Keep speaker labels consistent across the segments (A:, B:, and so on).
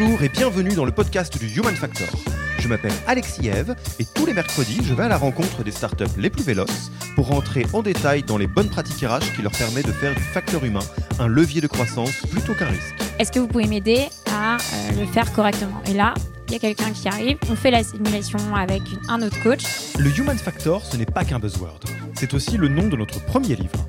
A: Bonjour et bienvenue dans le podcast du Human Factor. Je m'appelle Alexis Eve et tous les mercredis, je vais à la rencontre des startups les plus véloces pour rentrer en détail dans les bonnes pratiques RH qui leur permettent de faire du facteur humain un levier de croissance plutôt qu'un risque.
B: Est-ce que vous pouvez m'aider à euh, le faire correctement? Et là, il y a quelqu'un qui arrive, on fait la simulation avec une- un autre coach.
A: Le Human Factor, ce n'est pas qu'un buzzword. C'est aussi le nom de notre premier livre.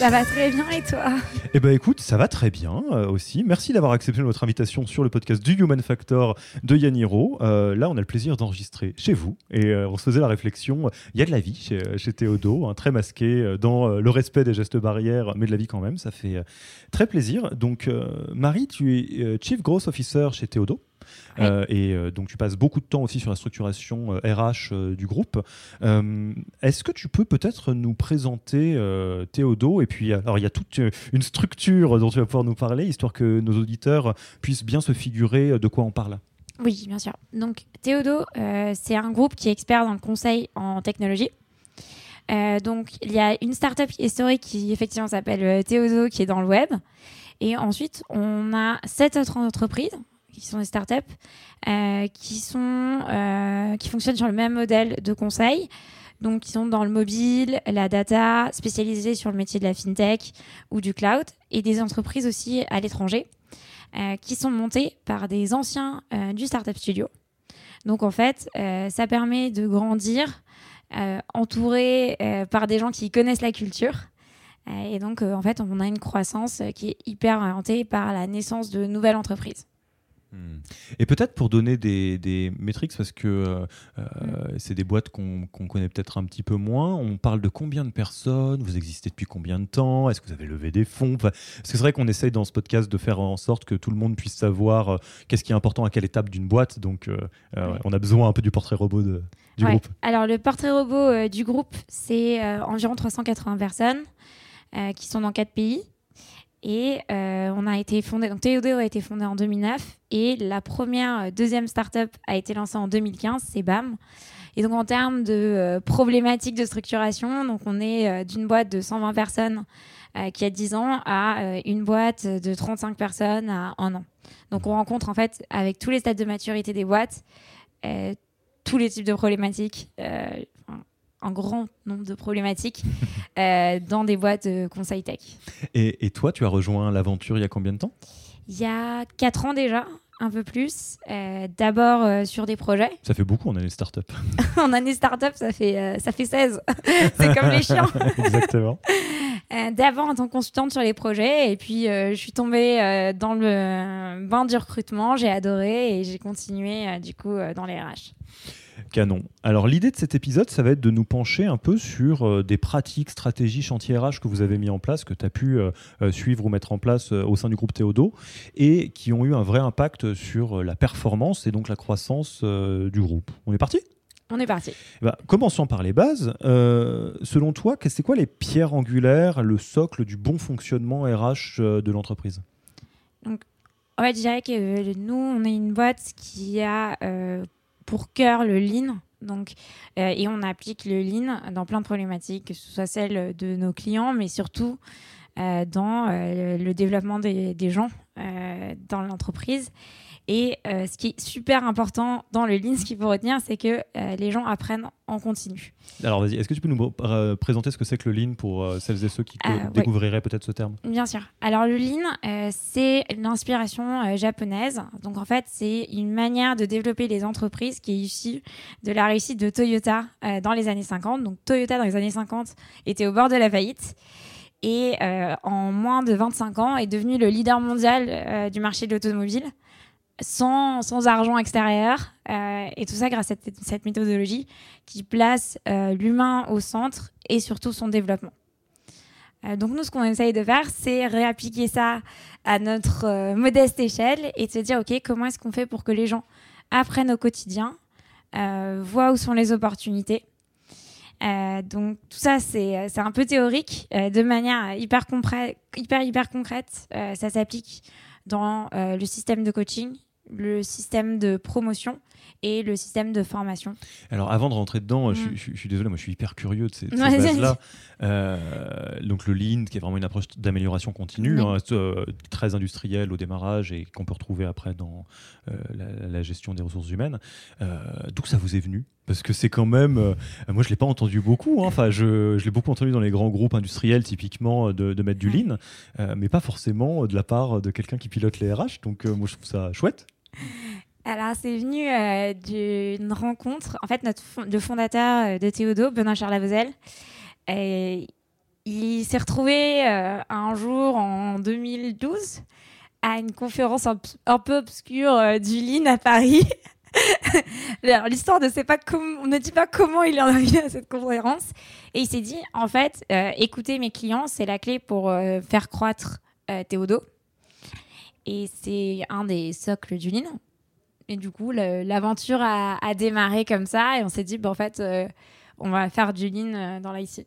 B: Ça va très bien et toi?
A: Eh ben écoute, ça va très bien euh, aussi. Merci d'avoir accepté notre invitation sur le podcast du Human Factor de Yaniro. Euh, là, on a le plaisir d'enregistrer chez vous et euh, on se faisait la réflexion. euh, Il y a de la vie chez, chez Théodo, hein, très masqué dans le respect des gestes barrières, mais de la vie quand même. Ça fait très plaisir. Donc, Marie, tu es Chief Growth Officer chez Théodo? Euh, et euh, donc tu passes beaucoup de temps aussi sur la structuration RH euh, du groupe. Est-ce que tu peux peut-être nous présenter Théodo Et puis, alors il y a toute une structure dont tu vas pouvoir nous parler, histoire que nos auditeurs puissent bien se figurer de quoi on parle?
B: Oui, bien sûr. Donc Théodo, euh, c'est un groupe qui est expert dans le conseil en technologie. Euh, donc il y a une startup historique qui effectivement s'appelle Théodo qui est dans le web. Et ensuite, on a sept autres entreprises qui sont des startups euh, qui, sont, euh, qui fonctionnent sur le même modèle de conseil. Donc, qui sont dans le mobile, la data, spécialisées sur le métier de la fintech ou du cloud, et des entreprises aussi à l'étranger, euh, qui sont montées par des anciens du Startup Studio. Donc, en fait, ça permet de grandir entouré par des gens qui connaissent la culture. Et donc, en fait, on a une croissance qui est hyper orientée par la naissance de nouvelles entreprises.
A: Et peut-être pour donner des, des métriques, parce que euh, euh, c'est des boîtes qu'on connaît peut-être un petit peu moins, on parle de combien de personnes, vous existez depuis combien de temps, est-ce que vous avez levé des fonds? Enfin, Parce que c'est vrai qu'on essaye dans ce podcast de faire en sorte que tout le monde puisse savoir euh, qu'est-ce qui est important à quelle étape d'une boîte, donc euh,
B: Ouais.
A: on a besoin un peu du portrait robot de- du
B: Ouais.
A: groupe.
B: Alors, le portrait robot du groupe, c'est environ 380 personnes qui sont dans quatre pays. Et euh, on a été fondé, donc Théodo a été fondé en 2009 et la première, euh, deuxième startup a été lancée en 2015, c'est BAM. Et donc en termes de euh, problématiques de structuration, donc on est d'une boîte de 120 personnes qui a 10 ans à une boîte de 35 personnes à un an. Donc on rencontre en fait avec tous les stades de maturité des boîtes tous les types de problématiques, un grand nombre de problématiques euh, dans des boîtes de conseil tech.
A: Et, et toi, tu as rejoint l'aventure il y a combien de temps?
B: Il y a 4 ans déjà, un peu plus. euh, D'abord euh, sur des projets.
A: Ça fait beaucoup en année start-up.
B: en année startup, ça fait, euh, ça fait 16. C'est comme les chiens.
A: Exactement.
B: D'abord en tant que consultante sur les projets, et puis je suis tombée dans le bain du recrutement, j'ai adoré et j'ai continué du coup dans les RH.
A: Canon. Alors l'idée de cet épisode, ça va être de nous pencher un peu sur euh, des pratiques, stratégies, chantiers RH que vous avez mis en place, que tu as pu euh, euh, suivre ou mettre en place euh, au sein du groupe Théodo, et qui ont eu un vrai impact sur la performance et donc la croissance du groupe. On est parti?
B: On est parti.
A: Ben, Commençons par les bases. Selon toi, que- c'est quoi les pierres angulaires, le socle du bon fonctionnement RH de l'entreprise?
B: En fait, je dirais que nous, on est une boîte qui a pour cœur le lean. Donc, euh, et on applique le lean dans plein de problématiques, que ce soit celle de nos clients, mais surtout euh, dans euh, le développement des, gens dans l'entreprise. Et euh, ce qui est super important dans le Lean, ce qu'il faut retenir, c'est que euh, les gens apprennent en continu.
A: Alors vas-y, est-ce que tu peux nous euh, présenter ce que c'est que le Lean pour celles et ceux qui découvriraient peut-être ce terme?
B: Bien sûr. Alors le Lean, c'est une inspiration japonaise. Donc en fait, c'est une manière de développer les entreprises qui est issue de la réussite de Toyota dans les années 50. Donc Toyota dans les années 50 était au bord de la faillite et en moins de 25 ans est devenu le leader mondial du marché de l'automobile sans, sans, argent extérieur. Euh, et tout ça grâce à cette, méthodologie qui place euh, l'humain au centre et surtout son développement. Euh, donc nous, ce qu'on essaye de faire, c'est réappliquer ça à notre modeste échelle et de se dire, OK, comment est-ce qu'on fait pour que les gens apprennent au quotidien, voient où sont les opportunités? donc tout ça, c'est un peu théorique, de manière hyper, hyper, hyper concrète. ça s'applique dans le système de coaching, le système de promotion et le système de formation.
A: Alors avant de rentrer dedans, je, mm. suis désolé, moi je suis hyper curieux de ces, bases-là. Euh, donc le Lean, qui est vraiment une approche d'amélioration continue, hein, euh, très industrielle au démarrage et qu'on peut retrouver après dans euh, la, gestion des ressources humaines. D'où ça vous est venu? Parce que c'est quand même, moi je l'ai pas entendu beaucoup, hein. enfin je, je l'ai beaucoup entendu dans les grands groupes industriels typiquement de, de mettre du lean, mais pas forcément de la part de quelqu'un qui pilote les RH, donc moi je trouve ça chouette.
B: Alors, c'est venu euh, d'une rencontre. En fait, notre le fondateur euh, de Théodo, Benoît Charles euh, il s'est retrouvé un jour en 2012 à une conférence un, peu obscure du Lean à Paris. Alors, l'histoire ne sait pas on ne dit pas comment il est arrivé à cette conférence. Et il s'est dit, en fait, écouter mes clients, c'est la clé pour faire croître Théodo. Et c'est un des socles du Lean. Et du coup, l'aventure a, démarré comme ça et on s'est dit, bah, en fait, euh, on va faire du lean euh, dans l'IC.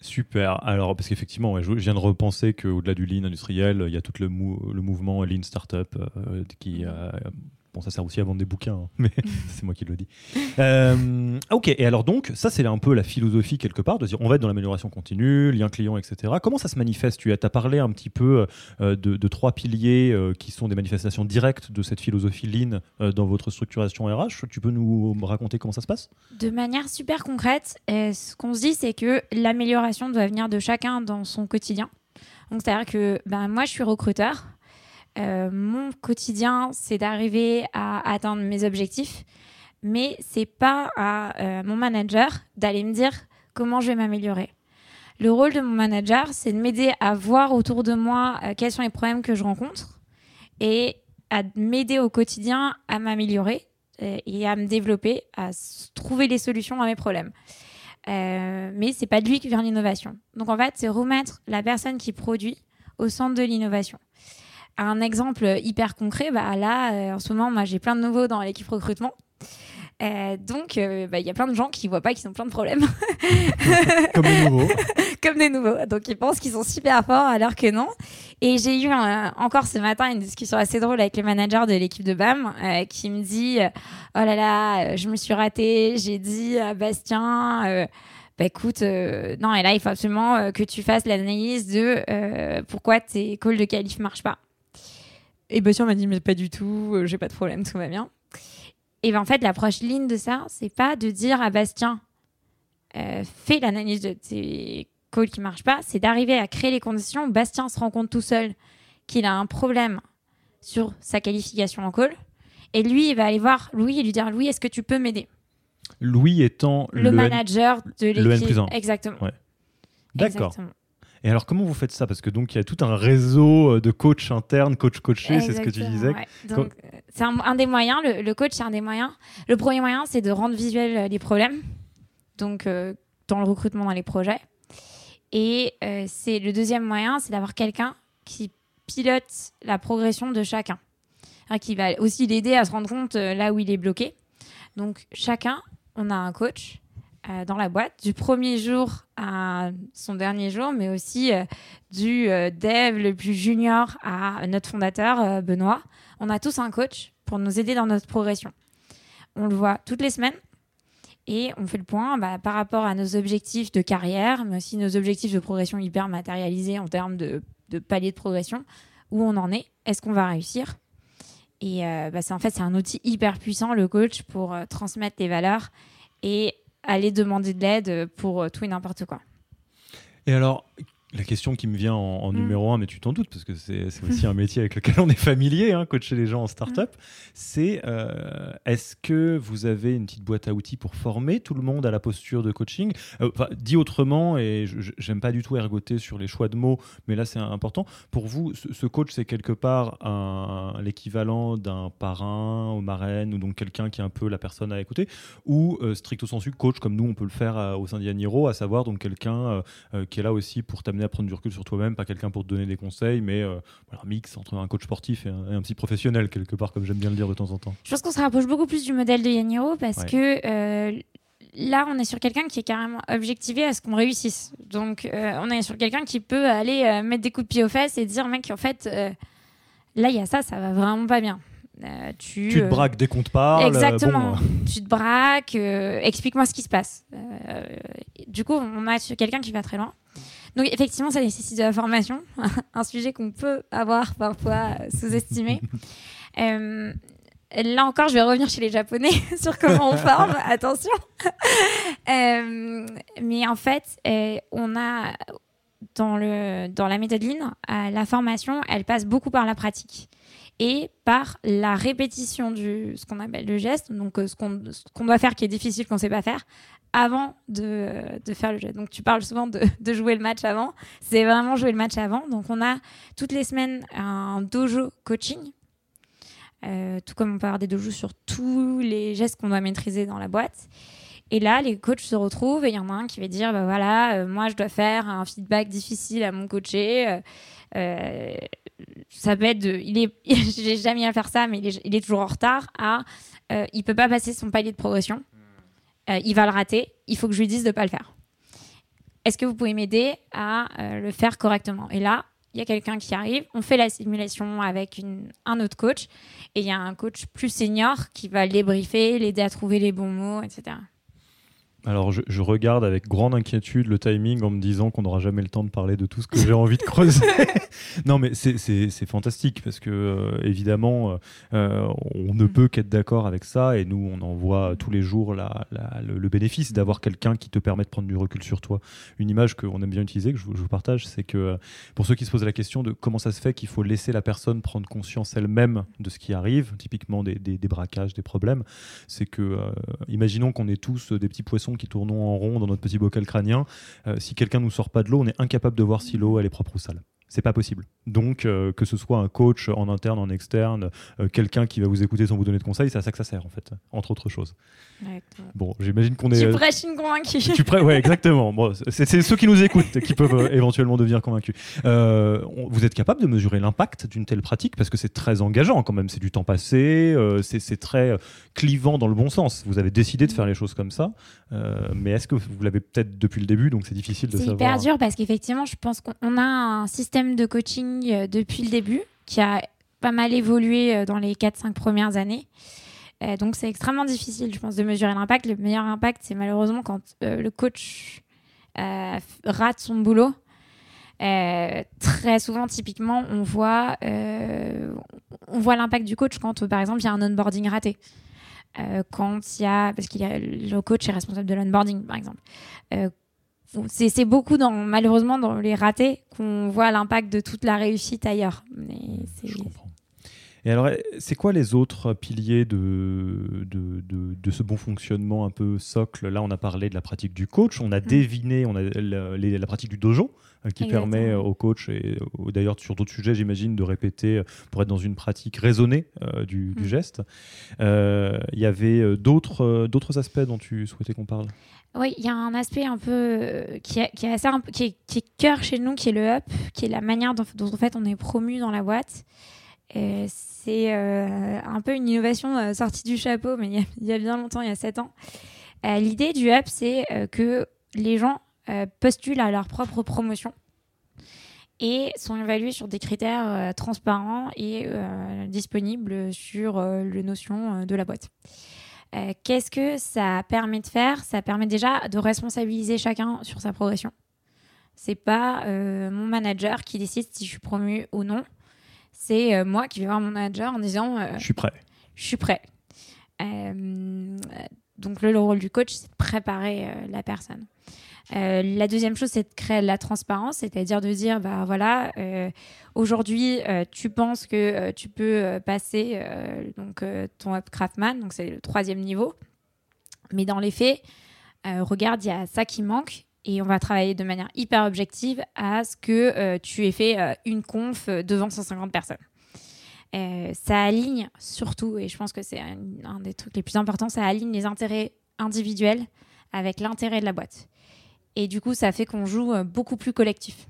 A: Super. Alors, parce qu'effectivement, je viens de repenser qu'au-delà du lean industriel, il y a tout le, le mouvement lean startup euh, qui a Bon, ça sert aussi à vendre des bouquins, hein, mais c'est moi qui le dis. Euh, ok, et alors donc, ça c'est un peu la philosophie quelque part, de dire on va être dans l'amélioration continue, lien client, etc. Comment ça se manifeste? Tu as, parlé un petit peu euh, de, trois piliers euh, qui sont des manifestations directes de cette philosophie Lean dans votre structuration RH. Tu peux nous raconter comment ça se passe?
B: De manière super concrète, ce qu'on se dit, c'est que l'amélioration doit venir de chacun dans son quotidien. Donc, c'est-à-dire que ben, moi, je suis recruteur. Euh, mon quotidien, c'est d'arriver à atteindre mes objectifs, mais c'est pas à euh, mon manager d'aller me dire comment je vais m'améliorer. Le rôle de mon manager, c'est de m'aider à voir autour de moi euh, quels sont les problèmes que je rencontre et à m'aider au quotidien à m'améliorer et à me développer, à trouver les solutions à mes problèmes. mais c'est pas de lui qui vient l'innovation. Donc en fait, c'est remettre la personne qui produit au centre de l'innovation un exemple hyper concret, bah là, euh, en ce moment, moi, j'ai plein de nouveaux dans l'équipe recrutement. Euh, donc, euh, bah, il y a plein de gens qui voient pas qu'ils ont plein de problèmes.
A: Comme des nouveaux.
B: Comme des nouveaux. Donc, ils pensent qu'ils sont super forts alors que non. Et j'ai eu encore ce matin une discussion assez drôle avec le manager de l'équipe de BAM qui me dit Oh là là, je me suis ratée. J'ai dit à Bastien. bah écoute, non, et là, il faut absolument que tu fasses l'analyse de pourquoi tes calls de qualif marchent pas. Et Bastien m'a dit, mais pas du tout, euh, j'ai pas de problème, tout va bien. Et ben en fait, l'approche ligne de ça, c'est pas de dire à Bastien, euh, fais l'analyse de tes calls qui marchent pas, c'est d'arriver à créer les conditions où Bastien se rend compte tout seul qu'il a un problème sur sa qualification en call. Et lui, il va aller voir Louis et lui dire Louis, est-ce que tu peux m'aider?
A: Louis étant
B: le, manager de l'équipe. Exactement.
A: D'accord. Et alors, comment vous faites ça? Parce que donc il y a tout un réseau euh, de coachs internes, coach coachés, c'est ce que tu disais.
B: Euh, c'est un, des moyens. Le, coach, c'est un des moyens. Le premier moyen, c'est de rendre visuel euh, les problèmes. Donc, dans le recrutement, dans les projets. Et c'est le deuxième moyen, c'est d'avoir quelqu'un qui pilote la progression de chacun, qui va aussi l'aider à se rendre compte là où il est bloqué. Donc, chacun, on a un coach euh, dans la boîte, du premier jour à son dernier jour, mais aussi euh, du euh, dev le plus junior à notre fondateur, Benoît. On a tous un coach pour nous aider dans notre progression. On le voit toutes les semaines et on fait le point bah, par rapport à nos objectifs de carrière, mais aussi nos objectifs de progression hyper matérialisés en termes de, de palier de progression, où on en est, est-ce qu'on va réussir? Et bah, c'est en fait, c'est un outil hyper puissant, le coach, pour transmettre les valeurs et aller demander de l'aide pour tout et n'importe quoi.
A: Et alors, la question qui me vient en,
B: Mm.
A: numéro un, mais tu t'en doutes, parce que c'est aussi un métier avec lequel on est familier, hein, coacher les gens en start-up,
B: Mm.
A: c'est euh, est-ce que vous avez une petite boîte à outils pour former tout le monde à la posture de coaching? Euh, Dit autrement, et j'aime pas du tout ergoter sur les choix de mots, mais là c'est important. Pour vous, ce, coach, c'est quelque part l'équivalent d'un parrain ou marraine, ou donc quelqu'un qui est un peu la personne à écouter, ou euh, stricto sensu coach, comme nous on peut le faire euh, au sein d'Yaniro, à savoir donc quelqu'un qui est là aussi pour t'amener à prendre du recul sur toi-même, pas quelqu'un pour te donner des conseils, mais euh, voilà, un mix entre un coach sportif et un, et un petit professionnel, quelque part, comme j'aime bien le dire de temps en temps.
B: Je pense qu'on se rapproche beaucoup plus du modèle de Yaniro parce
A: Ouais.
B: que euh, là, on est sur quelqu'un qui est carrément objectivé à ce qu'on réussisse. Donc, euh, on est sur quelqu'un qui peut aller mettre des coups de pied aux fesses et dire, mec, en fait, là, il y a ça, ça va vraiment pas bien. Euh, tu,
A: Tu te
B: euh,
A: braques dès qu'on te parle.
B: Exactement.
A: bon,
B: Tu te braques, euh, explique-moi ce qui se passe. Du coup, on a sur quelqu'un qui va très loin. Donc, effectivement, ça nécessite de la formation, un sujet qu'on peut avoir parfois euh, sous-estimé. Euh, là encore, je vais revenir chez les Japonais sur comment on forme. Attention. Euh, mais en fait, euh, on a dans, le, dans la méthode Lean, euh, la formation, elle passe beaucoup par la pratique et par la répétition du ce qu'on appelle le geste, donc ce qu'on ce qu'on doit faire qui est difficile qu'on ne sait pas faire, avant de, de faire le geste. Donc tu parles souvent de, jouer le match avant, c'est vraiment jouer le match avant. Donc on a toutes les semaines un dojo coaching, euh, tout comme on peut avoir des dojos sur tous les gestes qu'on doit maîtriser dans la boîte. Et là, les coachs se retrouvent et il y en a un qui va dire, bah voilà, euh, moi je dois faire un feedback difficile à mon coaché. euh, ça peut être de, il est, j'ai jamais à faire ça, mais il est, toujours en retard. À, il peut pas passer son palier de progression. Euh, il va le rater. Il faut que je lui dise de pas le faire. Est-ce que vous pouvez m'aider à euh, le faire correctement? Et là, il y a quelqu'un qui arrive. On fait la simulation avec un autre coach, et il y a un coach plus senior qui va le débriefer, l'aider à trouver les bons mots, etc.
A: Alors, je, je regarde avec grande inquiétude le timing en me disant qu'on n'aura jamais le temps de parler de tout ce que j'ai envie de creuser. non, mais c'est- fantastique parce que, euh, évidemment, euh, euh, on ne
B: Mm.
A: peut qu'être d'accord avec ça et nous, on en voit tous les jours la- la- le, le bénéfice d'avoir quelqu'un qui te permet de prendre du recul sur toi. Une image qu'on aime bien utiliser, que je, vous- je vous partage, c'est que pour ceux qui se posent la question de comment ça se fait qu'il faut laisser la personne prendre conscience elle-même de ce qui arrive, typiquement des, des- des braquages, des problèmes, c'est que, euh, imaginons qu'on est tous des petits poissons qui tournons en rond dans notre petit bocal crânien. Euh, si quelqu'un nous sort pas de l'eau, on est incapable de voir si l'eau est propre ou sale. C'est pas possible. Donc, euh, que ce soit un coach en interne, en externe, euh, quelqu'un qui va vous écouter sans vous donner de conseils, c'est à ça que ça sert, en fait, entre autres choses. Bon, j'imagine qu'on est.
B: Tu
A: euh,
B: prêches une convaincue.
A: tu prêts Ouais, exactement. Bon, c'est c'est ceux qui nous écoutent qui peuvent euh, éventuellement devenir convaincus. On- vous êtes capable de mesurer l'impact d'une telle pratique? Parce que c'est très engageant quand même. C'est du temps passé, c'est c'est très clivant dans le bon sens. Vous avez décidé de faire les choses comme ça, mais est-ce que vous l'avez peut-être depuis le début, donc c'est difficile de
B: C'est
A: savoir.
B: hyper dur parce qu'effectivement, je pense qu'on a un système de coaching euh, depuis le début qui a pas mal évolué euh, dans les 4-5 premières années. Euh, donc c'est extrêmement difficile, je pense, de mesurer l'impact. Le meilleur impact, c'est malheureusement quand le coach rate son boulot. Très souvent, typiquement, on voit, voit l'impact du coach quand, par exemple, il y a un onboarding raté. Quand il y a, parce qu'il le coach est responsable de l'onboarding, par exemple. C'est beaucoup, dans, malheureusement, dans les ratés qu'on voit l'impact de toute la réussite ailleurs. Mais
A: Je comprends. Et alors, c'est quoi les autres piliers de, de, de, de ce bon fonctionnement un peu socle? Là, on a parlé de la pratique du coach, on a déviné on a la, pratique du dojo euh, qui
B: Exactement.
A: permet au coach, et d'ailleurs sur d'autres sujets, j'imagine, de répéter euh, pour être dans une pratique raisonnée euh, du, du
B: Mm.
A: geste. Euh, Il y avait d'autres aspects dont tu souhaitais qu'on parle?
B: Oui, il y a un aspect un peu euh, qui est, qui est cœur chez nous, qui est le up, qui est la manière dont, en fait on est promu dans la boîte. C'est euh, un peu une innovation euh, sortie du chapeau, mais il y, a, bien longtemps, il y a 7 ans. L'idée du up, c'est que les gens postulent à leur propre promotion et sont évalués sur des critères transparents et disponibles sur le notion de la boîte. Euh, Qu'est-ce que ça permet de faire? Ça permet déjà de responsabiliser chacun sur sa progression. C'est pas euh, mon manager qui décide si je suis promu ou non. c'est moi qui vais voir mon manager en disant
A: Je suis prêt.
B: Je suis prêt. donc le, rôle du coach, c'est de préparer la personne. La deuxième chose, c'est de créer de la transparence, c'est-à-dire de dire, bah voilà, aujourd'hui, tu penses que tu peux passer donc ton up Craftman, donc c'est le troisième niveau, mais dans les faits, regarde, il y a ça qui manque et on va travailler de manière hyper objective à ce que euh, tu aies fait euh, une conf devant 150 personnes. Euh, ça aligne surtout, et je pense que c'est un, des trucs les plus importants, ça aligne les intérêts individuels avec l'intérêt de la boîte. Et du coup, ça fait qu'on joue beaucoup plus collectif.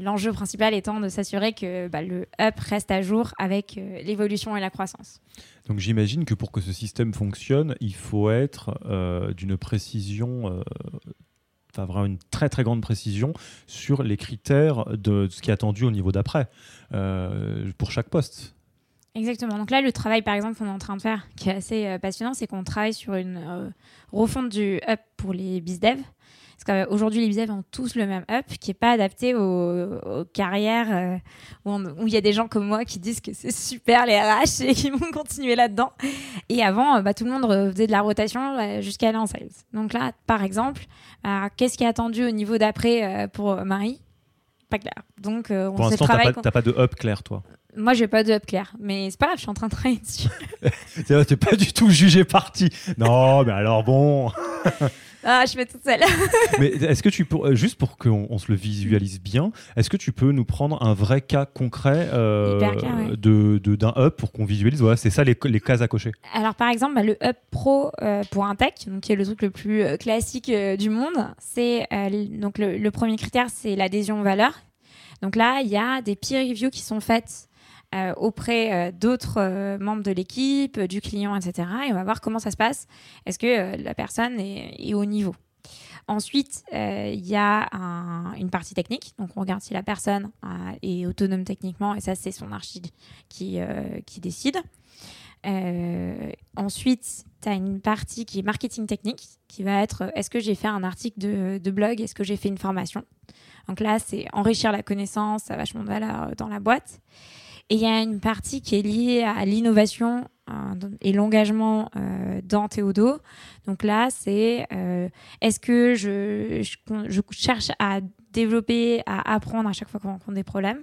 B: L'enjeu principal étant de s'assurer que bah, le up reste à jour avec l'évolution et la croissance.
A: Donc j'imagine que pour que ce système fonctionne, il faut être euh, d'une précision, euh, enfin vraiment une très très grande précision sur les critères de, ce qui est attendu au niveau d'après euh, pour chaque poste.
B: Exactement. Donc là, le travail, par exemple, qu'on est en train de faire, qui est assez passionnant, c'est qu'on travaille sur une refonte du up pour les BizDev. Parce qu'aujourd'hui, les bizevs ont tous le même up qui n'est pas adapté aux, carrières euh, où il y a des gens comme moi qui disent que c'est super les RH et qui vont continuer là-dedans. Et avant, euh, bah, tout le monde faisait de la rotation euh, jusqu'à aller en sales. Donc là, par exemple, qu'est-ce qui est attendu au niveau d'après pour Marie? Pas clair. Donc, on
A: pour l'instant, tu n'as pas, de up clair, toi
B: moi, j'ai pas de up clair, mais c'est pas grave, je suis en train de travailler dessus.
A: T'es pas du tout jugé parti. Non, mais alors bon.
B: Ah, je fais toute seule.
A: Mais est-ce que tu peux, euh, juste pour qu'on se le visualise bien, est-ce que tu peux nous prendre un vrai cas concret euh, de d'un up pour qu'on visualise? Voilà, c'est ça les, les, cases à cocher.
B: Alors par exemple, bah, le up pro euh, pour un tech, donc qui est le truc le plus classique du monde, c'est donc le, le, premier critère, c'est l'adhésion aux valeurs. Donc là, il y a des peer reviews qui sont faites euh, auprès euh, d'autres euh, membres de l'équipe, du client, etc. Et on va voir comment ça se passe. Est-ce que la personne est, au niveau? Ensuite, il y a une partie technique. Donc, on regarde si la personne est autonome techniquement. Et ça, c'est son archi qui, décide. ensuite, tu as une partie qui est marketing technique, qui va être est-ce que j'ai fait un article de, de blog? Est-ce que j'ai fait une formation? Donc là, c'est enrichir la connaissance, ça a vachement de valeur dans la boîte. Et il y a une partie qui est liée à l'innovation euh, et l'engagement euh, dans Théodo. Donc là, c'est euh, est-ce que je, je, cherche à développer, à apprendre à chaque fois qu'on rencontre des problèmes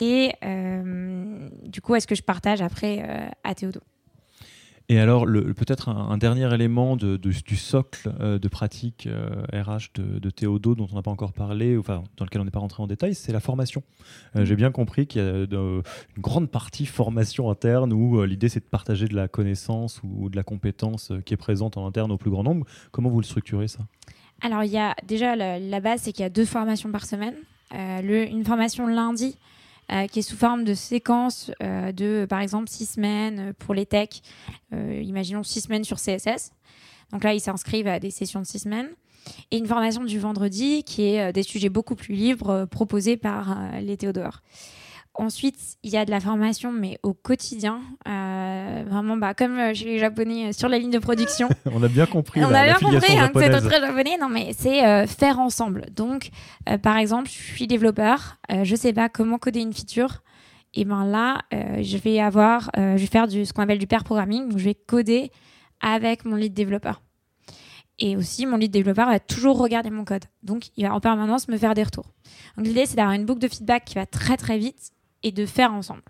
B: Et euh, du coup, est-ce que je partage après euh, à Théodo?
A: Et alors, peut-être un, dernier élément de, du socle euh, de pratique RH de, de, Théodo dont on n'a pas encore parlé, enfin, dans lequel on n'est pas rentré en détail, c'est la formation. J'ai bien compris qu'il y a une grande partie formation interne où l'idée c'est de partager de la connaissance ou, de la compétence qui est présente en interne au plus grand nombre. Comment vous le structurez ça?
B: Alors, il y a déjà la, base, c'est qu'il y a deux formations par semaine. Le, une formation lundi euh, qui est sous forme de séquence euh, de, par exemple, six semaines pour les techs. Euh, imaginons six semaines sur CSS. Donc là, ils s'inscrivent à des sessions de six semaines. Et une formation du vendredi qui est des sujets beaucoup plus libres proposés par les Théodore. Ensuite, il y a de la formation, mais au quotidien. Euh, vraiment, bah, comme euh, chez les Japonais euh, sur la ligne de production.
A: on a bien compris.
B: On a bien compris hein, que c'est très japonais. Non, mais c'est faire ensemble. Donc, par exemple, je suis développeur. je ne sais pas comment coder une feature. Et ben là, je vais avoir, je vais faire du, ce qu'on appelle du pair programming. Donc, je vais coder avec mon lead développeur. Et aussi, mon lead développeur va toujours regarder mon code. Donc, il va en permanence me faire des retours. Donc, l'idée, c'est d'avoir une boucle de feedback qui va très, très vite et de faire ensemble.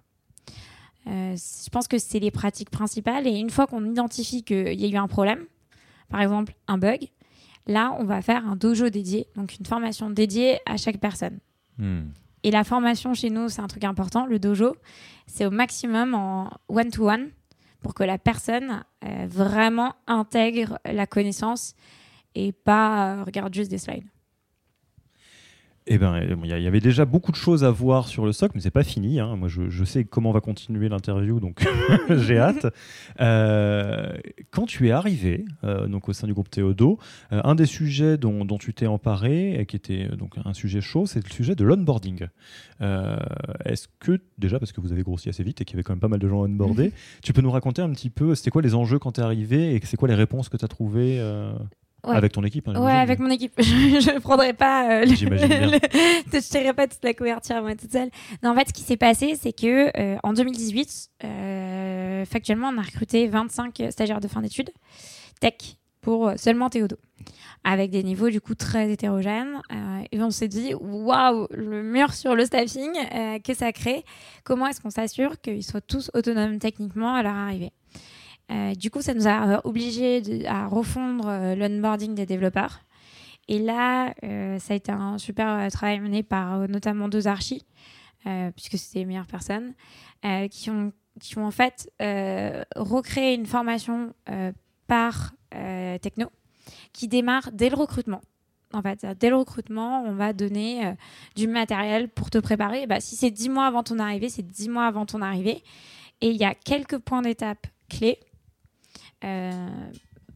B: Euh, je pense que c'est les pratiques principales. Et une fois qu'on identifie qu'il y a eu un problème, par exemple un bug, là, on va faire un dojo dédié, donc une formation dédiée à chaque personne. Hmm. Et la formation chez nous, c'est un truc important. Le dojo, c'est au maximum en one-to-one pour que la personne euh, vraiment intègre la connaissance et pas euh, regarde juste des slides.
A: Eh ben, il y avait déjà beaucoup de choses à voir sur le soc, mais c'est pas fini. Hein. Moi, je, sais comment va continuer l'interview, donc j'ai hâte. Euh, quand tu es arrivé euh, donc au sein du groupe Théodo, euh, un des sujets dont, tu t'es emparé, et qui était donc un sujet chaud, c'est le sujet de l'onboarding. Est-ce que déjà, parce que vous avez grossi assez vite et qu'il y avait quand même pas mal de gens onboardés, tu peux nous raconter un petit peu, c'était quoi les enjeux quand tu es arrivé et c'est quoi les réponses que tu as trouvées avec ton équipe
B: hein, Ouais, avec mon équipe. je ne prendrai pas. Euh, je pas toute la couverture moi toute seule. Non, en fait, ce qui s'est passé, c'est que euh, en 2018, euh, factuellement, on a recruté 25 stagiaires de fin d'études tech pour seulement Théodo, avec des niveaux du coup très hétérogènes. et on s'est dit, waouh, le mur sur le staffing que ça crée. Comment est-ce qu'on s'assure qu'ils soient tous autonomes techniquement à leur arrivée? Euh, du coup, ça nous a euh, obligés à refondre euh, l'onboarding des développeurs. Et là, ça a été un super travail mené par notamment deux archis, puisque c'était les meilleures personnes, qui, ont, en fait recréé une formation par techno qui démarre dès le recrutement. En fait, dès le recrutement, on va donner du matériel pour te préparer. Bah, si c'est dix mois avant ton arrivée, c'est dix mois avant ton arrivée. Et il y a quelques points d'étape clés euh,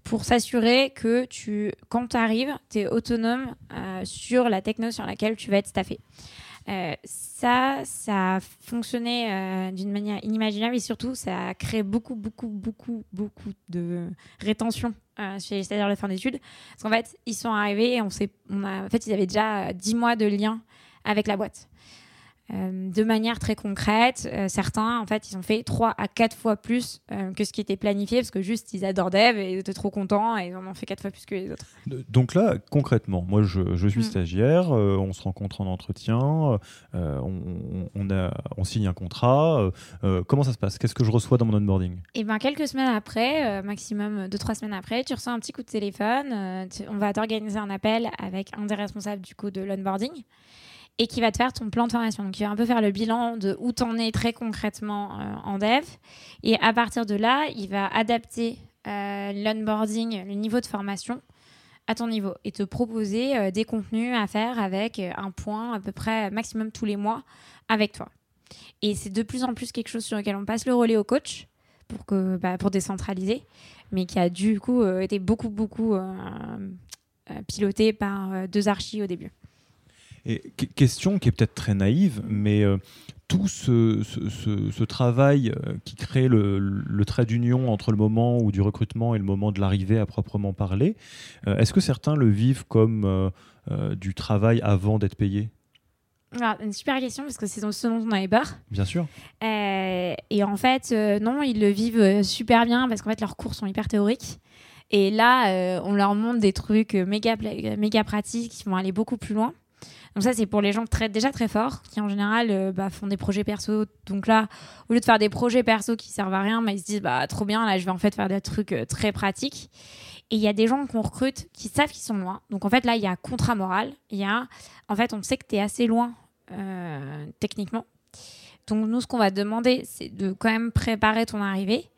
B: pour s'assurer que tu, quand tu arrives, tu es autonome euh, sur la techno sur laquelle tu vas être staffé. Euh, ça, ça a fonctionné d'une manière inimaginable et surtout, ça a créé beaucoup, beaucoup, beaucoup, beaucoup de rétention chez les stagiaires de fin d'études. Parce qu'en fait, ils sont arrivés et on, on en fait, ils avaient déjà 10 mois de lien avec la boîte. Euh, de manière très concrète. Euh, certains, en fait, ils ont fait 3 à 4 fois plus euh, que ce qui était planifié parce que juste ils adorent Dev et ils étaient trop contents et ils en ont fait 4 fois plus que les autres.
A: Donc là, concrètement, moi je, suis mm. stagiaire, on se rencontre en entretien, on, a, on signe un contrat. comment ça se passe? Qu'est-ce que je reçois dans mon onboarding?
B: Et eh ben quelques semaines après, maximum 2-3 semaines après, tu reçois un petit coup de téléphone. on va t'organiser un appel avec un des responsables du coup de l'onboarding et qui va te faire ton plan de formation. Donc, il va un peu faire le bilan de où tu en es très concrètement euh, en dev. Et à partir de là, il va adapter euh, l'onboarding, le niveau de formation à ton niveau et te proposer euh, des contenus à faire avec un point à peu près maximum tous les mois avec toi. Et c'est de plus en plus quelque chose sur lequel on passe le relais au coach pour, que, bah, pour décentraliser, mais qui a du coup été beaucoup, beaucoup piloté par deux archis au début.
A: Et question qui est peut-être très naïve, mais euh, tout ce, travail euh, qui crée le, trait d'union entre le moment du recrutement et le moment de l'arrivée à proprement parler, euh, est-ce que certains le vivent comme du travail avant d'être payé?
B: Ah, une super question parce que c'est ce dont on avait peur.
A: Bien sûr.
B: et en fait, non, ils le vivent super bien parce qu'en fait, leurs cours sont hyper théoriques. Et là, on leur montre des trucs méga, méga pratiques qui vont aller beaucoup plus loin. Donc ça, c'est pour les gens très, déjà très forts, qui en général euh, bah, font des projets perso. Donc là, au lieu de faire des projets perso qui servent à rien, bah, ils se disent, bah, trop bien, là, je vais en fait faire des trucs euh, très pratiques. Et il y a des gens qu'on recrute qui savent qu'ils sont loin. Donc en fait, là, il y a contrat moral. Il y a, en fait, on sait que tu es assez loin euh, techniquement. Donc nous, ce qu'on va demander, c'est de quand même préparer ton arrivée.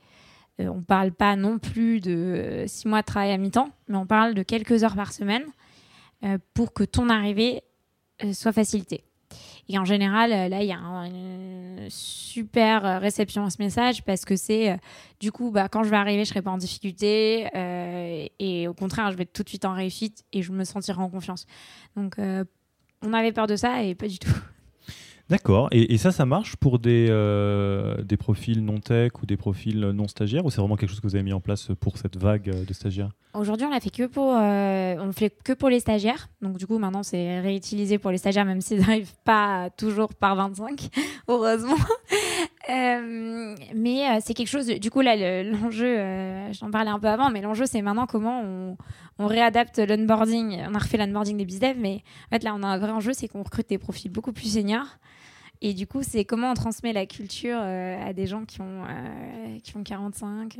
B: on ne parle pas non plus de six mois de travail à mi-temps, mais on parle de quelques heures par semaine pour que ton arrivée soit facilité. Et en général, euh, là, il y a une super réception à ce message parce que c'est, euh, du coup, bah, quand je vais arriver, je serai pas en difficulté et au contraire, je vais être tout de suite en réussite et je me sentirai en confiance. Donc, on avait peur de ça et pas du tout.
A: D'accord. Et, ça, ça marche pour des, euh, profils non tech ou des profils non stagiaires ou c'est vraiment quelque chose que vous avez mis en place pour cette vague euh, de stagiaires?
B: Aujourd'hui, on l'a fait que pour, euh, fait que pour les stagiaires. Donc du coup, maintenant, c'est réutilisé pour les stagiaires, même s'ils n'arrivent pas toujours par 25, heureusement. mais c'est quelque chose. Du coup, là, l'enjeu, j'en parlais un peu avant, mais l'enjeu, c'est maintenant comment on, réadapte l'onboarding. On a refait l'onboarding des bizdev, mais en fait, là, on a un vrai enjeu, c'est qu'on recrute des profils beaucoup plus seniors. Et du coup, c'est comment on transmet la culture euh, à des gens qui ont, euh, qui ont 45,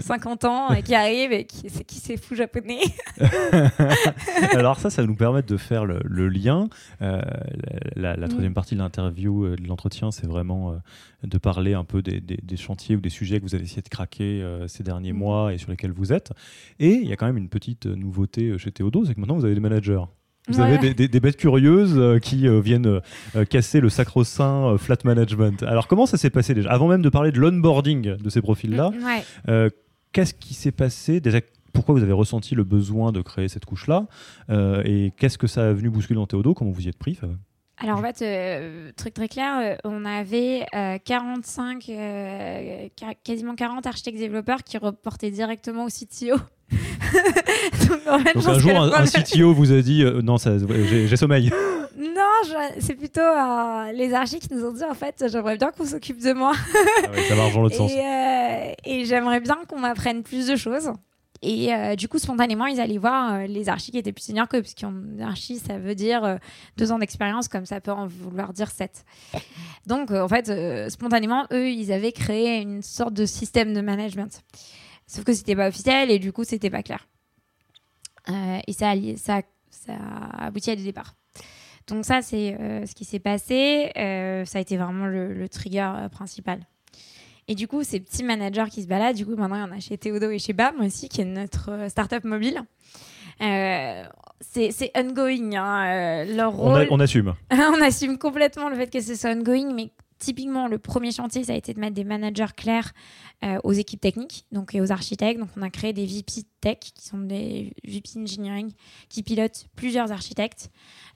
B: 50 euh, ans et qui arrivent et qui, qui c'est fou japonais?
A: Alors ça, ça va nous permettre de faire le, lien. la, mm. troisième partie de l'interview, de l'entretien, c'est vraiment de parler un peu des, des, chantiers ou des sujets que vous avez essayé de craquer ces derniers mm. mois et sur lesquels vous êtes. Et il y a quand même une petite nouveauté chez Théodo, c'est que maintenant vous avez des managers. Vous avez des, bêtes curieuses euh, qui euh, viennent euh, casser le sacro-saint flat management. Alors comment ça s'est passé déjà? Avant même de parler de l'onboarding de ces profils-là, mm, qu'est-ce qui s'est passé déjà? Pourquoi vous avez ressenti le besoin de créer cette couche-là? Et qu'est-ce que ça a venu bousculer dans Théodo? Comment vous y êtes pris
B: alors en fait, truc très clair, on avait 45, quasiment 40 architectes développeurs qui reportaient directement au CTO.
A: Donc, un jour, un, CTO vous a dit euh, non, j'ai sommeil.
B: Non, c'est plutôt euh, les archis qui nous ont dit en fait, j'aimerais bien qu'on s'occupe de moi.
A: Ah ça marche dans l'autre sens.
B: Euh, et j'aimerais bien qu'on m'apprenne plus de choses. Et du coup, spontanément, ils allaient voir les archis qui étaient plus seniors que, puisqu'un archi, ça veut dire deux ans d'expérience, comme ça peut en vouloir dire sept. Donc, en fait, spontanément, eux, ils avaient créé une sorte de système de management. Sauf que c'était pas officiel et du coup, c'était pas clair. Euh, et ça, ça, ça a abouti à des départs. Donc ça, c'est euh, ce qui s'est passé. Euh, ça a été vraiment le, trigger principal. Et du coup, ces petits managers qui se baladent, du coup, maintenant, il y en a chez Théodo et chez BAM aussi, qui est notre startup mobile. c'est ongoing. Hein, leur rôle...
A: on, on assume.
B: on assume complètement le fait que ce soit ongoing, mais typiquement, le premier chantier, ça a été de mettre des managers clairs euh, aux équipes techniques donc, et aux architectes. Donc, on a créé des VP Tech, qui sont des VP Engineering, qui pilotent plusieurs architectes.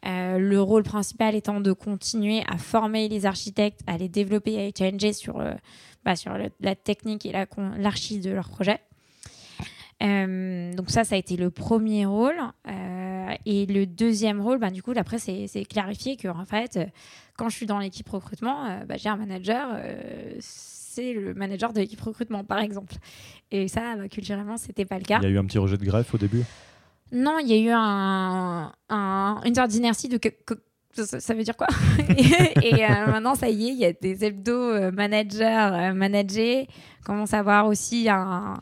B: Euh, le rôle principal étant de continuer à former les architectes, à les développer, à les challenger sur, euh, bah, sur la technique et l'archi de leur projet. donc ça, ça a été le premier rôle. et le deuxième rôle, bah, du coup, après, c'est clarifier que en fait, quand je suis dans l'équipe recrutement, euh, bah, j'ai un manager, euh, c'est le manager de l'équipe recrutement, par exemple. Et ça, bah, culturellement, c'était pas le cas.
A: Il y a eu un petit rejet de greffe au début?
B: Non, il y a eu un, une sorte d'inertie de. Ça, veut dire quoi? Et, euh, maintenant, ça y est, il y a des hebdo managers managés. On commence à avoir aussi un,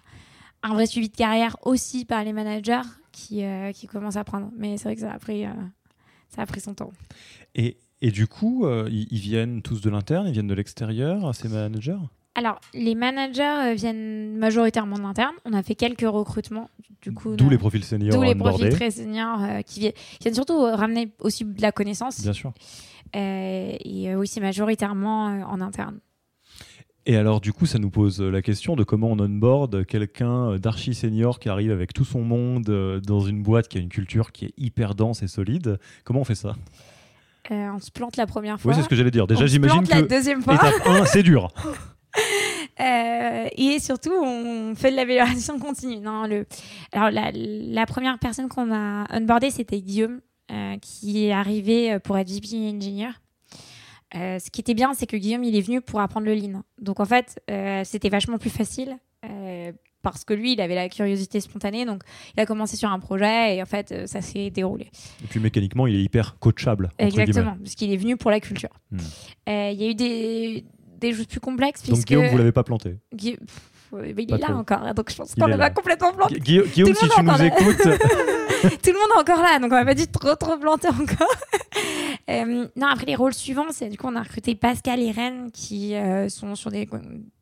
B: un, vrai suivi de carrière aussi par les managers qui, qui commencent à prendre. Mais c'est vrai que ça a pris, ça a pris son temps.
A: Et et du coup, euh, ils, viennent tous de l'interne, ils viennent de l'extérieur, ces managers?
B: Alors, les managers euh, viennent majoritairement de l'interne. On a fait quelques recrutements. Du coup,
A: D'où les profils seniors.
B: D'où les profils très seniors euh, qui, viennent, viennent, surtout ramener aussi de la connaissance.
A: Bien sûr.
B: et oui, c'est majoritairement en interne.
A: Et alors, du coup, ça nous pose la question de comment on onboard quelqu'un d'archi senior qui arrive avec tout son monde dans une boîte qui a une culture qui est hyper dense et solide. Comment on fait ça?
B: Euh, on se plante la première fois.
A: Oui, c'est ce que j'allais dire. Déjà, j'imagine que
B: la deuxième fois.
A: étape 1, c'est dur.
B: Euh, et surtout, on fait de l'amélioration continue. Non, le... Alors, la, première personne qu'on a onboardée, c'était Guillaume, euh, qui est arrivé pour être VP Engineer. ce qui était bien, c'est que Guillaume, il est venu pour apprendre le lean. Donc, en fait, c'était vachement plus facile parce que lui, il avait la curiosité spontanée. Donc, il a commencé sur un projet et en fait, euh, ça s'est déroulé.
A: Et puis, mécaniquement, il est hyper coachable.
B: Exactement, parce qu'il est venu pour la culture. Hmm. Euh, il y a eu des, des choses plus complexes.
A: Donc, Guillaume, vous l'avez pas planté
B: il est là encore, hein, donc je pense qu'on l'a pas complètement planté.
A: Guillaume, si tu nous écoutes.
B: Tout le monde est encore là, donc on m'a pas dit trop trop planter encore. Euh, non, après les rôles suivants, c'est du coup on a recruté Pascal et Rennes qui euh, sont sur des,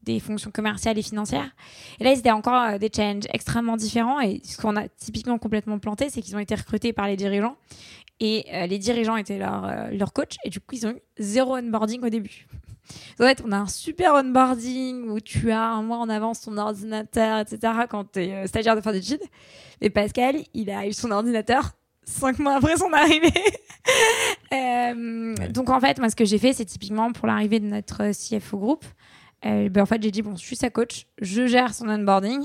B: des, fonctions commerciales et financières. Et là, c'était encore euh, des challenges extrêmement différents. Et ce qu'on a typiquement complètement planté, c'est qu'ils ont été recrutés par les dirigeants. Et les dirigeants étaient leur, leur coach. Et du coup, ils ont eu zéro onboarding au début. En fait, on a un super onboarding où tu as un mois en avance ton ordinateur, etc. quand tu es stagiaire de fin d'études. Mais Pascal, il a eu son ordinateur cinq mois après son arrivée. Euh, donc en fait, moi, ce que j'ai fait, c'est typiquement pour l'arrivée de notre CFO groupe. Euh, ben, en fait, j'ai dit bon, je suis sa coach, je gère son onboarding.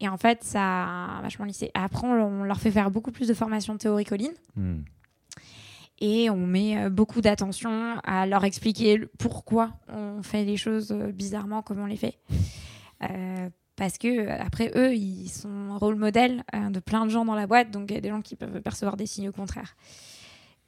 B: Et en fait, ça a vachement lissé. Après, on, leur fait faire beaucoup plus de formations théoriques en ligne. Hmm. Et on met euh, beaucoup d'attention à leur expliquer pourquoi on fait les choses bizarrement comme on les fait parce que euh, après eux ils sont rôle modèle euh, de plein de gens dans la boîte donc il y a des gens qui peuvent percevoir des signaux contraires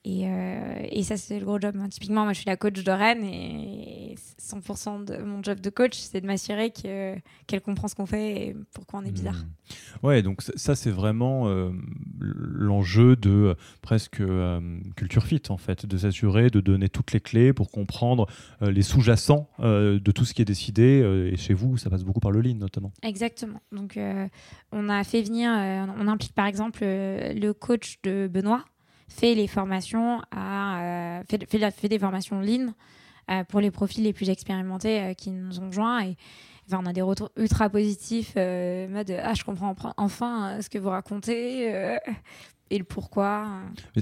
B: euh, et, ça, c'est le gros job. Hein. Typiquement, moi, je suis la coach de Rennes et 100% de mon job de coach, c'est de m'assurer qu'elle comprend ce qu'on fait et pourquoi on est bizarre.
A: Mmh. Ouais, donc ça, c'est vraiment euh, l'enjeu de euh, presque culture fit, en fait, de s'assurer de donner toutes les clés pour comprendre les sous-jacents de tout ce qui est décidé. et chez vous, ça passe beaucoup par le lean, notamment.
B: Exactement. Donc, on a fait venir, on implique par exemple le coach de Benoît fait les formations à, fait, fait, fait, des formations lean pour les profils les plus expérimentés qui nous ont joints. Et, Enfin, on a des retours ultra positifs, euh, mode ah je comprends enfin ce que vous racontez et le pourquoi.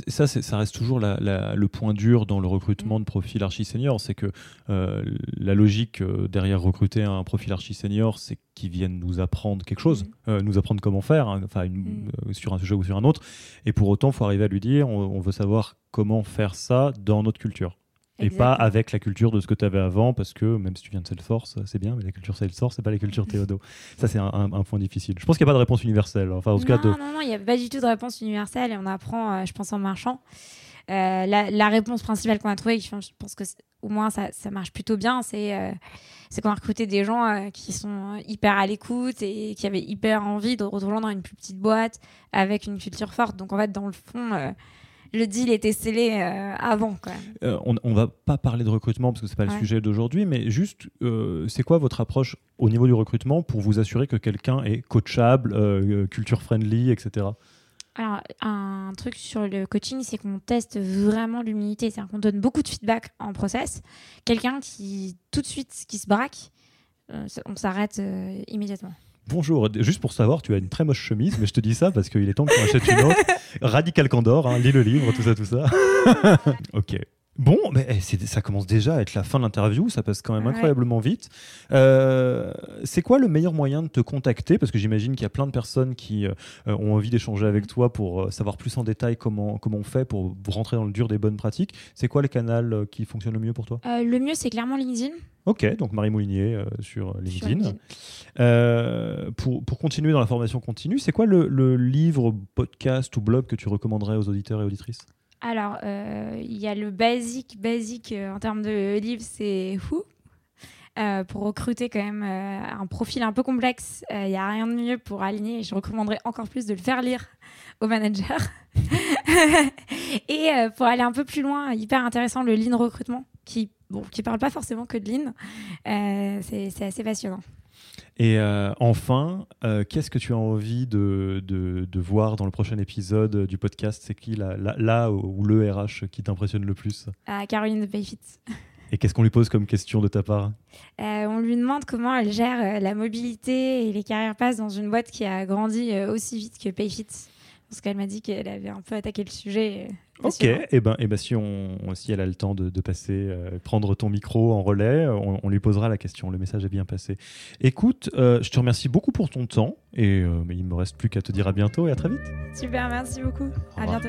A: ça, ça reste toujours le point dur dans le recrutement de profils archi senior, c'est que euh, la logique euh, derrière recruter un profil archi senior, c'est qu'ils viennent nous apprendre quelque chose, mm. euh, nous apprendre comment faire, hein, mm. sur un sujet ou sur un autre. Et pour autant, il faut arriver à lui dire, on veut savoir comment faire ça dans notre culture et pas avec la culture de ce que tu avais avant, parce que même si tu viens de Salesforce, c'est bien, mais la culture Salesforce, c'est pas la culture Théodo. Ça, c'est un, point difficile. Je pense qu'il n'y a pas de réponse universelle. Enfin, en
B: non,
A: cas de...
B: non, non, il n'y a pas du tout de réponse universelle et on apprend, euh, je pense, en marchant. Euh, la, réponse principale qu'on a trouvée, je pense que au moins ça, ça, marche plutôt bien, c'est euh, qu'on a recruté des gens qui sont hyper à l'écoute et qui avaient hyper envie de rejoindre une plus petite boîte avec une culture forte. Donc en fait, dans le fond, le deal était scellé euh, avant.
A: Euh, on, ne va pas parler de recrutement parce que c'est pas le sujet d'aujourd'hui, mais juste, euh, c'est quoi votre approche au niveau du recrutement pour vous assurer que quelqu'un est coachable, culture friendly, etc.
B: Alors, un truc sur le coaching, c'est qu'on teste vraiment l'humilité. C'est-à-dire qu'on donne beaucoup de feedback en process. Quelqu'un qui, tout de suite, qui se braque, on s'arrête immédiatement.
A: Bonjour, juste pour savoir, tu as une très moche chemise, mais je te dis ça parce qu'il est temps que tu achètes une autre. Radical Candor, hein, lis le livre, tout ça, tout ça. ok. Bon, mais eh, ça commence déjà à être la fin de l'interview, ça passe quand même incroyablement vite. Euh, c'est quoi le meilleur moyen de te contacter? Parce que j'imagine qu'il y a plein de personnes qui euh, ont envie d'échanger avec toi pour euh, savoir plus en détail comment, comment on fait pour rentrer dans le dur des bonnes pratiques. C'est quoi les canaux qui fonctionnent le mieux pour toi?
B: Le mieux, c'est clairement LinkedIn.
A: Ok, donc Marie Moulinier sur LinkedIn. pour, pour, continuer dans la formation continue, c'est quoi le, le livre, podcast ou blog que tu recommanderais aux auditeurs et auditrices?
B: Alors, euh, il y a le basique, basique euh, en termes de livre, c'est Who. Euh, pour recruter quand même un profil un peu complexe, il n'y a rien de mieux pour aligner. Et je recommanderais encore plus de le faire lire au manager. et pour aller un peu plus loin, hyper intéressant, le lean recrutement, qui bon, parle pas forcément que de lean. c'est assez passionnant.
A: Et euh, enfin, euh, qu'est-ce que tu as envie de, de, voir dans le prochain épisode du podcast? C'est qui là, là, ou le RH qui t'impressionne le plus?
B: Ah, Caroline de Payfit.
A: Et qu'est-ce qu'on lui pose comme question de ta part?
B: Euh, On lui demande comment elle gère la mobilité et les carrières passes dans une boîte qui a grandi aussi vite que Payfit. Parce qu'elle m'a dit qu'elle avait un peu attaqué le sujet.
A: Ok, et eh ben, eh ben si, on, si elle a le temps de, passer, euh, prendre ton micro en relais, on, lui posera la question. Le message est bien passé. Écoute, euh, je te remercie beaucoup pour ton temps et euh, il me reste plus qu'à te dire à bientôt et à très vite.
B: Super, merci beaucoup. À bientôt.